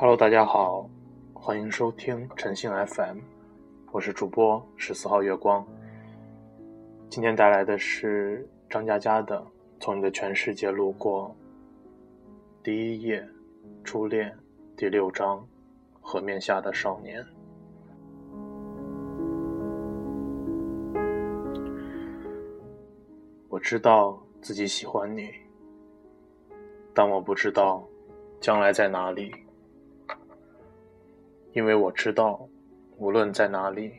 Hello，大家好，欢迎收听晨星 FM，我是主播十四号月光。今天带来的是张嘉佳的《从你的全世界路过》第一页，初恋第六章，河面下的少年。我知道自己喜欢你，但我不知道将来在哪里。因为我知道，无论在哪里，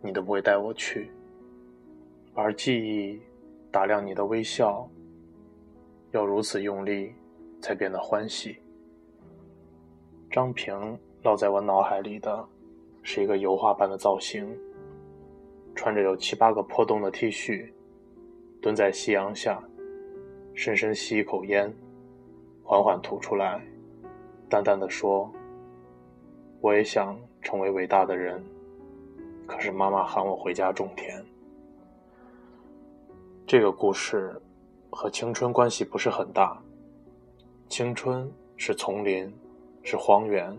你都不会带我去。而记忆打量你的微笑，要如此用力，才变得欢喜。张平烙在我脑海里的，是一个油画般的造型，穿着有七八个破洞的 T 恤，蹲在夕阳下，深深吸一口烟，缓缓吐出来，淡淡的说。我也想成为伟大的人，可是妈妈喊我回家种田。这个故事和青春关系不是很大。青春是丛林，是荒原，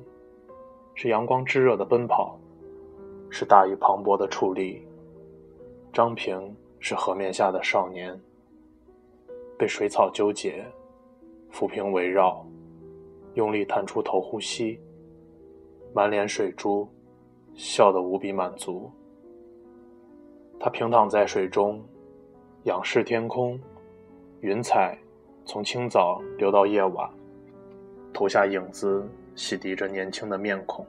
是阳光炙热的奔跑，是大雨磅礴的矗立。张平是河面下的少年，被水草纠结，浮萍围绕，用力探出头呼吸。满脸水珠，笑得无比满足。他平躺在水中，仰视天空，云彩从清早流到夜晚，投下影子，洗涤着年轻的面孔。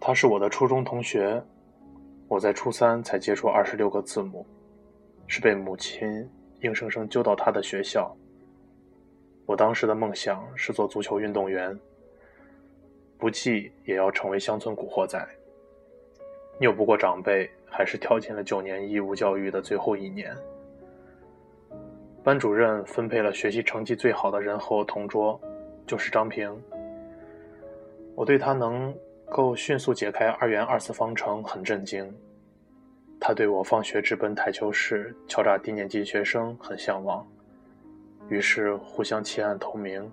他是我的初中同学，我在初三才接触二十六个字母，是被母亲硬生生揪到他的学校。我当时的梦想是做足球运动员。不济也要成为乡村古惑仔。拗不过长辈，还是跳进了九年义务教育的最后一年。班主任分配了学习成绩最好的人和我同桌，就是张平。我对他能够迅速解开二元二次方程很震惊，他对我放学直奔台球室敲诈低年级学生很向往，于是互相弃暗投明。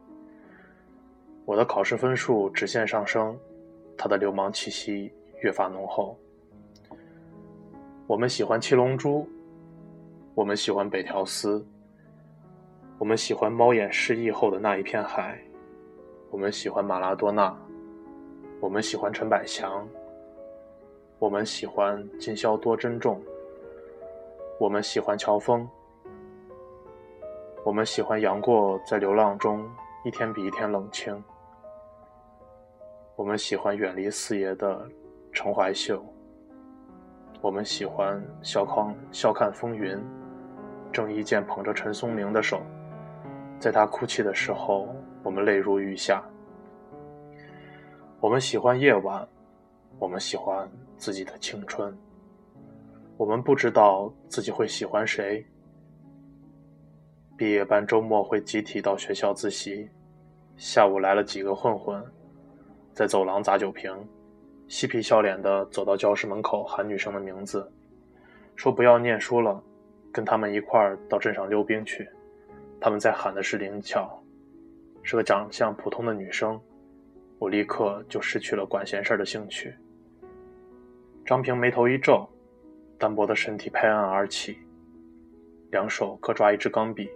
我的考试分数直线上升，他的流氓气息越发浓厚。我们喜欢七龙珠，我们喜欢北条司，我们喜欢猫眼失忆后的那一片海，我们喜欢马拉多纳，我们喜欢陈百强，我们喜欢今宵多珍重，我们喜欢乔峰，我们喜欢杨过在流浪中一天比一天冷清。我们喜欢远离四爷的陈怀秀，我们喜欢笑看笑看风云。郑伊健捧着陈松伶的手，在他哭泣的时候，我们泪如雨下。我们喜欢夜晚，我们喜欢自己的青春。我们不知道自己会喜欢谁。毕业班周末会集体到学校自习，下午来了几个混混。在走廊砸酒瓶，嬉皮笑脸的走到教室门口喊女生的名字，说不要念书了，跟他们一块儿到镇上溜冰去。他们在喊的是灵巧，是个长相普通的女生，我立刻就失去了管闲事的兴趣。张平眉头一皱，单薄的身体拍案而起，两手各抓一支钢笔，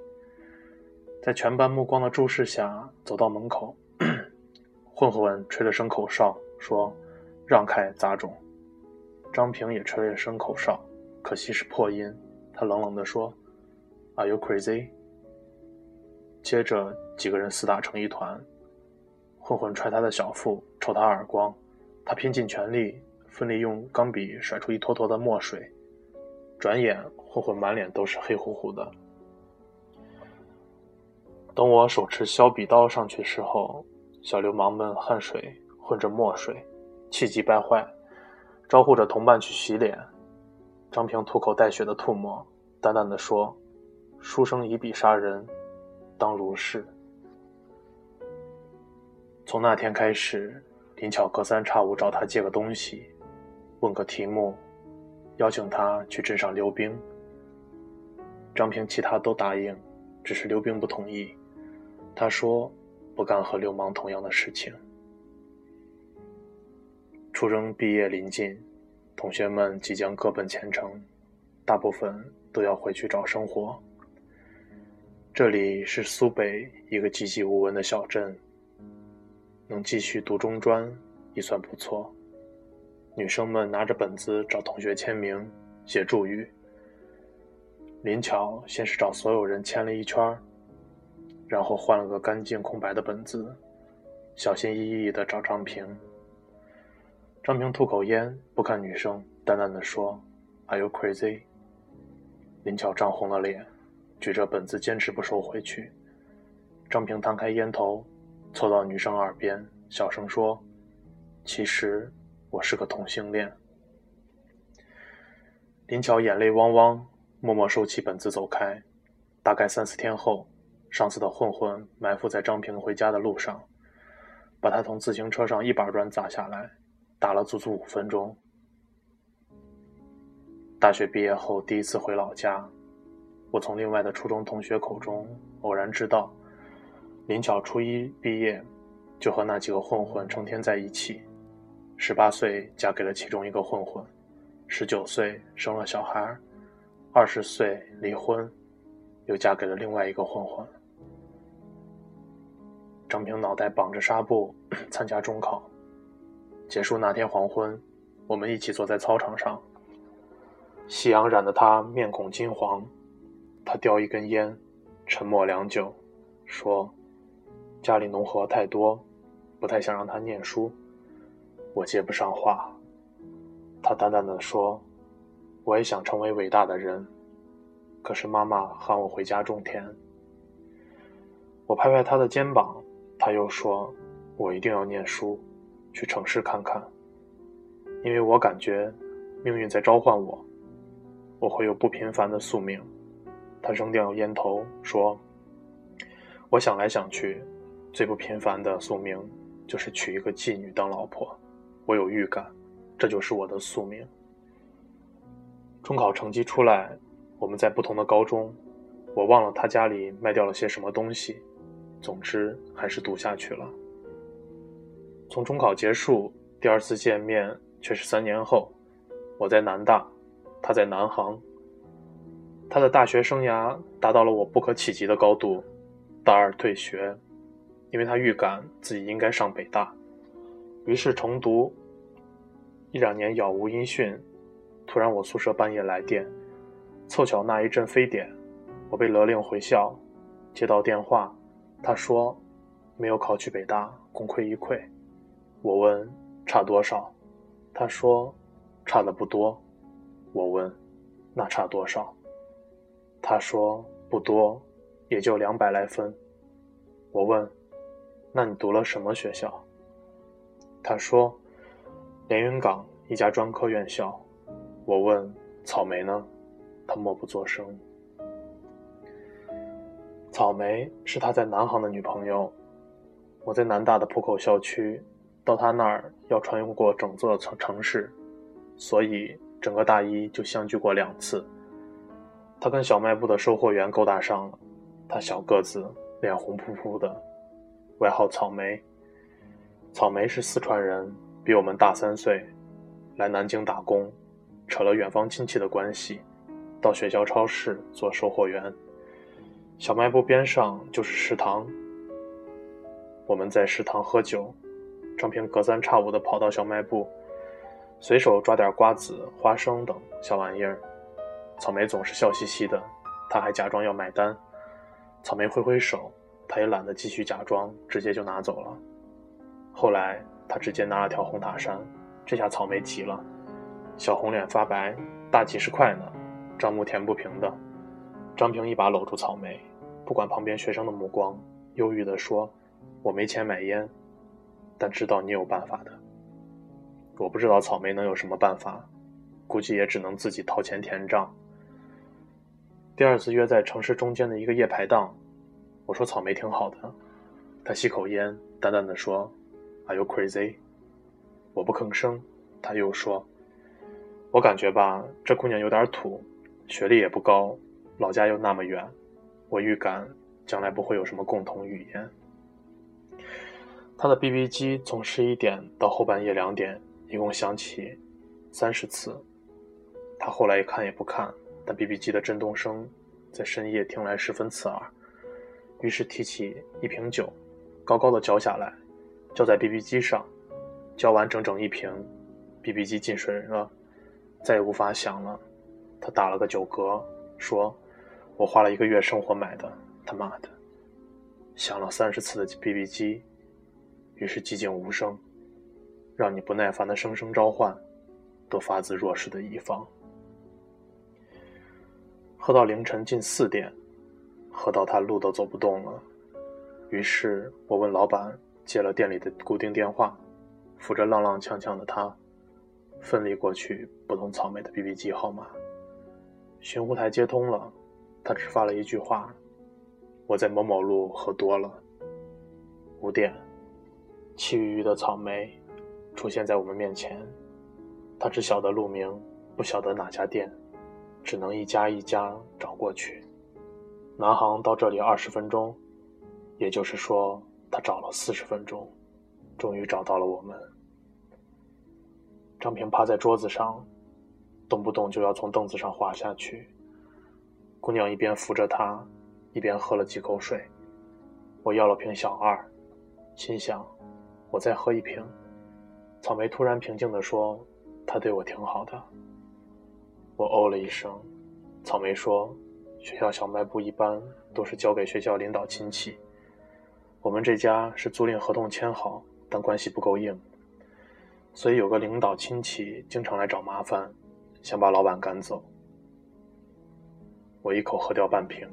在全班目光的注视下走到门口。混混吹了声口哨，说：“让开，杂种。”张平也吹了声口哨，可惜是破音。他冷冷地说：“Are you crazy？” 接着几个人厮打成一团，混混踹他的小腹，抽他耳光，他拼尽全力，奋力用钢笔甩出一坨坨的墨水。转眼，混混满脸都是黑乎乎的。等我手持削笔刀上去时候。小流氓们汗水混着墨水，气急败坏，招呼着同伴去洗脸。张平吐口带血的吐沫，淡淡的说：“书生以笔杀人，当如是。”从那天开始，林巧隔三差五找他借个东西，问个题目，邀请他去镇上溜冰。张平其他都答应，只是溜冰不同意。他说。不干和流氓同样的事情。初中毕业临近，同学们即将各奔前程，大部分都要回去找生活。这里是苏北一个寂寂无闻的小镇，能继续读中专已算不错。女生们拿着本子找同学签名、写祝语。林巧先是找所有人签了一圈然后换了个干净空白的本子，小心翼翼地找张平。张平吐口烟，不看女生，淡淡的说：“Are you crazy？” 林巧涨红了脸，举着本子坚持不收回去。张平摊开烟头，凑到女生耳边，小声说：“其实我是个同性恋。”林巧眼泪汪汪，默默收起本子走开。大概三四天后，上次的混混埋伏在张平回家的路上，把他从自行车上一板砖砸下来。打了足足五分钟。大学毕业后第一次回老家，我从另外的初中同学口中偶然知道，林巧初一毕业就和那几个混混成天在一起，十八岁嫁给了其中一个混混，十九岁生了小孩，二十岁离婚，又嫁给了另外一个混混。张平脑袋绑着纱布 参加中考。结束那天黄昏，我们一起坐在操场上。夕阳染得他面孔金黄，他叼一根烟，沉默良久，说：“家里农活太多，不太想让他念书。”我接不上话。他淡淡的说：“我也想成为伟大的人，可是妈妈喊我回家种田。”我拍拍他的肩膀，他又说：“我一定要念书。”去城市看看，因为我感觉命运在召唤我，我会有不平凡的宿命。他扔掉烟头说：“我想来想去，最不平凡的宿命就是娶一个妓女当老婆。我有预感，这就是我的宿命。”中考成绩出来，我们在不同的高中，我忘了他家里卖掉了些什么东西，总之还是读下去了。从中考结束，第二次见面却是三年后。我在南大，他在南航。他的大学生涯达到了我不可企及的高度。大二退学，因为他预感自己应该上北大，于是重读。一两年杳无音讯，突然我宿舍半夜来电，凑巧那一阵非典，我被勒令回校。接到电话，他说没有考取北大，功亏一篑。我问差多少，他说差的不多。我问那差多少，他说不多，也就两百来分。我问那你读了什么学校？他说连云港一家专科院校。我问草莓呢？他默不作声。草莓是他在南航的女朋友。我在南大的浦口校区。到他那儿要穿越过整座城城市，所以整个大一就相聚过两次。他跟小卖部的售货员勾搭上了，他小个子，脸红扑扑的，外号草莓。草莓是四川人，比我们大三岁，来南京打工，扯了远方亲戚的关系，到学校超市做售货员。小卖部边上就是食堂，我们在食堂喝酒。张平隔三差五的跑到小卖部，随手抓点瓜子、花生等小玩意儿。草莓总是笑嘻嘻的，他还假装要买单。草莓挥挥手，他也懒得继续假装，直接就拿走了。后来他直接拿了条红塔山，这下草莓急了，小红脸发白，大几十块呢，账目填不平的。张平一把搂住草莓，不管旁边学生的目光，忧郁地说：“我没钱买烟。”但知道你有办法的，我不知道草莓能有什么办法，估计也只能自己掏钱填账。第二次约在城市中间的一个夜排档，我说草莓挺好的，他吸口烟，淡淡的说：“Are you crazy？” 我不吭声，他又说：“我感觉吧，这姑娘有点土，学历也不高，老家又那么远，我预感将来不会有什么共同语言。”他的 BB 机从十一点到后半夜两点，一共响起三十次。他后来一看也不看，但 BB 机的震动声在深夜听来十分刺耳，于是提起一瓶酒，高高的浇下来，浇在 BB 机上，浇完整整一瓶，BB 机进水了，再也无法响了。他打了个酒嗝，说：“我花了一个月生活买的，他妈的，响了三十次的 BB 机。”于是寂静无声，让你不耐烦的声声召唤，都发自弱势的一方。喝到凌晨近四点，喝到他路都走不动了。于是我问老板借了店里的固定电话，扶着踉踉跄跄的他，奋力过去拨通草莓的 BB 机号码。寻呼台接通了，他只发了一句话：“我在某某路喝多了。”五点。气郁郁的草莓出现在我们面前，他只晓得路名，不晓得哪家店，只能一家一家找过去。南航到这里二十分钟，也就是说，他找了四十分钟，终于找到了我们。张平趴在桌子上，动不动就要从凳子上滑下去。姑娘一边扶着他，一边喝了几口水。我要了瓶小二，心想。我再喝一瓶。草莓突然平静地说：“他对我挺好的。”我哦了一声。草莓说：“学校小卖部一般都是交给学校领导亲戚，我们这家是租赁合同签好，但关系不够硬，所以有个领导亲戚经常来找麻烦，想把老板赶走。”我一口喝掉半瓶。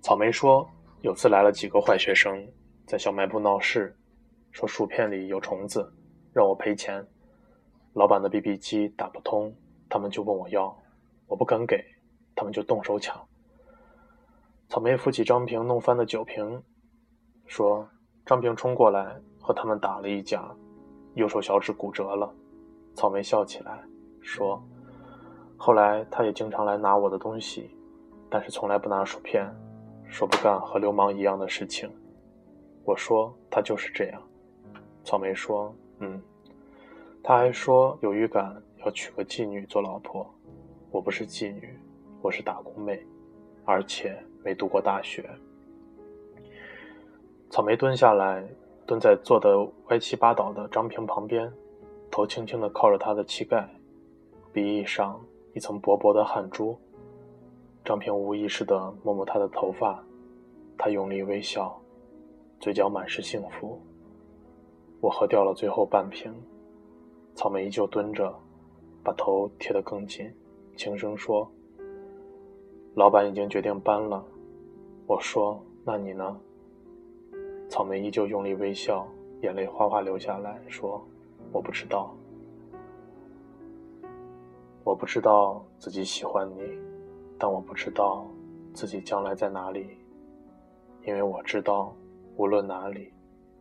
草莓说：“有次来了几个坏学生。”在小卖部闹事，说薯片里有虫子，让我赔钱。老板的 BB 机打不通，他们就问我要，我不肯给，他们就动手抢。草莓扶起张平弄翻的酒瓶，说：“张平冲过来和他们打了一架，右手小指骨折了。”草莓笑起来说：“后来他也经常来拿我的东西，但是从来不拿薯片，说不干和流氓一样的事情。”我说他就是这样。草莓说：“嗯。”他还说有预感要娶个妓女做老婆。我不是妓女，我是打工妹，而且没读过大学。草莓蹲下来，蹲在坐的歪七八倒的张平旁边，头轻轻地靠着他的膝盖，鼻翼上一层薄薄的汗珠。张平无意识地摸摸她的头发，她用力微笑。嘴角满是幸福。我喝掉了最后半瓶，草莓依旧蹲着，把头贴得更紧，轻声说：“老板已经决定搬了。”我说：“那你呢？”草莓依旧用力微笑，眼泪哗哗流下来，说：“我不知道，我不知道自己喜欢你，但我不知道自己将来在哪里，因为我知道。”无论哪里，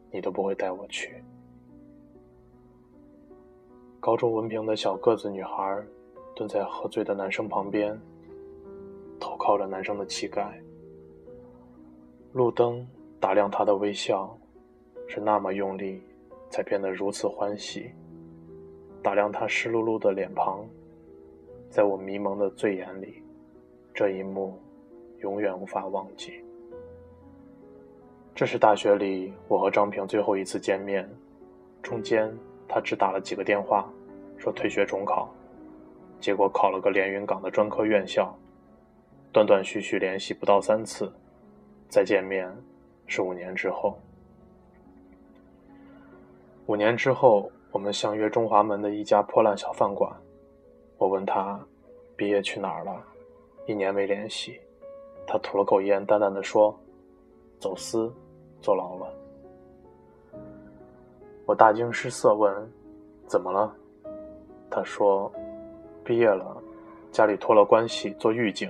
你都不会带我去。高中文凭的小个子女孩蹲在喝醉的男生旁边，头靠着男生的膝盖。路灯打亮她的微笑，是那么用力，才变得如此欢喜。打亮她湿漉漉的脸庞，在我迷蒙的醉眼里，这一幕永远无法忘记。这是大学里我和张平最后一次见面，中间他只打了几个电话，说退学重考，结果考了个连云港的专科院校，断断续续联系不到三次，再见面是五年之后。五年之后，我们相约中华门的一家破烂小饭馆，我问他毕业去哪儿了，一年没联系，他吐了口烟，淡淡的说，走私。坐牢了，我大惊失色，问：“怎么了？”他说：“毕业了，家里托了关系做狱警，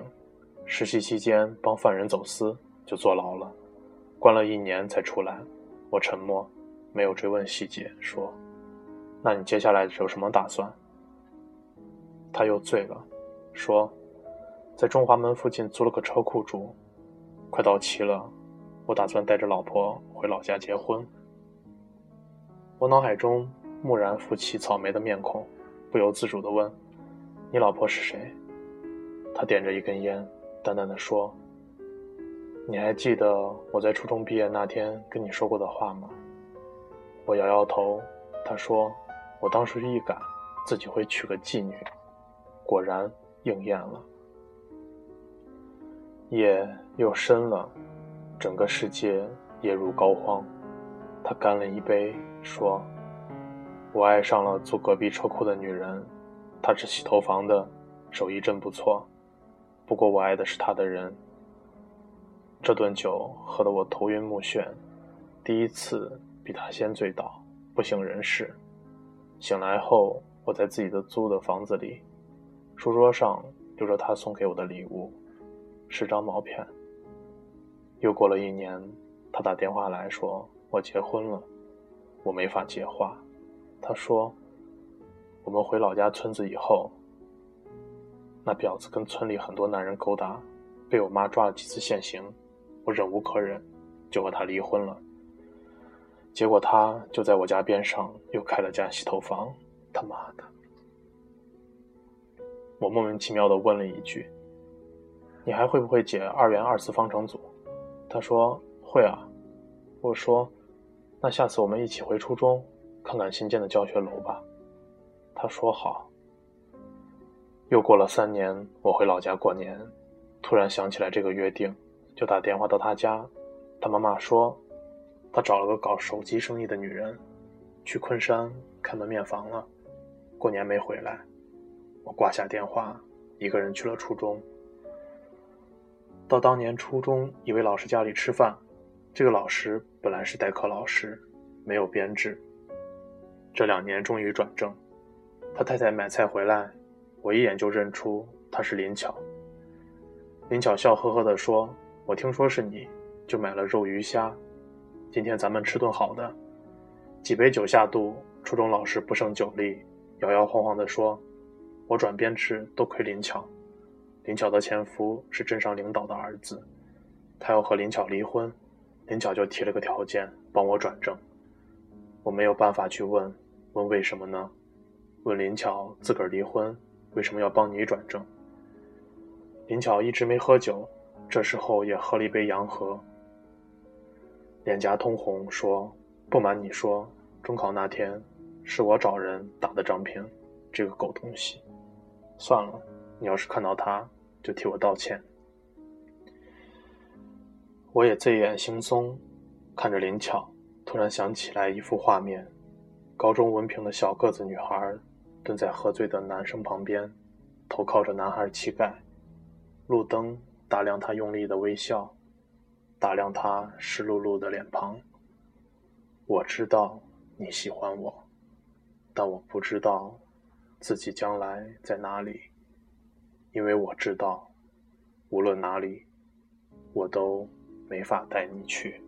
实习期间帮犯人走私，就坐牢了，关了一年才出来。”我沉默，没有追问细节，说：“那你接下来有什么打算？”他又醉了，说：“在中华门附近租了个车库住，快到期了。”我打算带着老婆回老家结婚。我脑海中蓦然浮起草莓的面孔，不由自主地问：“你老婆是谁？”他点着一根烟，淡淡的说：“你还记得我在初中毕业那天跟你说过的话吗？”我摇摇头。他说：“我当时预感自己会娶个妓女，果然应验了。”夜又深了，整个世界夜入膏肓。他干了一杯，说：“我爱上了租隔壁车库的女人，她是洗头房的，手艺真不错。不过我爱的是她的人。这顿酒喝得我头晕目眩，第一次比他先醉倒，不省人事。醒来后，我在自己的租的房子里，书桌上留着他送给我的礼物，是张毛片。又过了一年，他打电话来说。”我结婚了，我没法接话。他说：“我们回老家村子以后，那婊子跟村里很多男人勾搭，被我妈抓了几次现行，我忍无可忍，就和他离婚了。结果他就在我家边上又开了家洗头房，他妈的！”我莫名其妙的问了一句：“你还会不会解二元二次方程组？”他说：“会啊。”我说。那下次我们一起回初中，看看新建的教学楼吧。他说好。又过了三年，我回老家过年，突然想起来这个约定，就打电话到他家。他妈妈说，他找了个搞手机生意的女人，去昆山开门面房了，过年没回来。我挂下电话，一个人去了初中。到当年初中一位老师家里吃饭。这个老师本来是代课老师，没有编制。这两年终于转正，他太太买菜回来，我一眼就认出他是林巧。林巧笑呵呵地说：“我听说是你，就买了肉鱼虾，今天咱们吃顿好的。”几杯酒下肚，初中老师不胜酒力，摇摇晃晃地说：“我转编制多亏林巧。林巧的前夫是镇上领导的儿子，他要和林巧离婚。”林巧就提了个条件，帮我转正。我没有办法去问，问为什么呢？问林巧自个儿离婚，为什么要帮你转正？林巧一直没喝酒，这时候也喝了一杯洋河，脸颊通红，说：“不瞒你说，中考那天是我找人打的张平，这个狗东西。算了，你要是看到他，就替我道歉。”我也醉眼惺忪，看着林巧，突然想起来一幅画面：高中文凭的小个子女孩，蹲在喝醉的男生旁边，头靠着男孩膝盖，路灯打亮他用力的微笑，打亮他湿漉漉的脸庞。我知道你喜欢我，但我不知道自己将来在哪里，因为我知道，无论哪里，我都。没法带你去。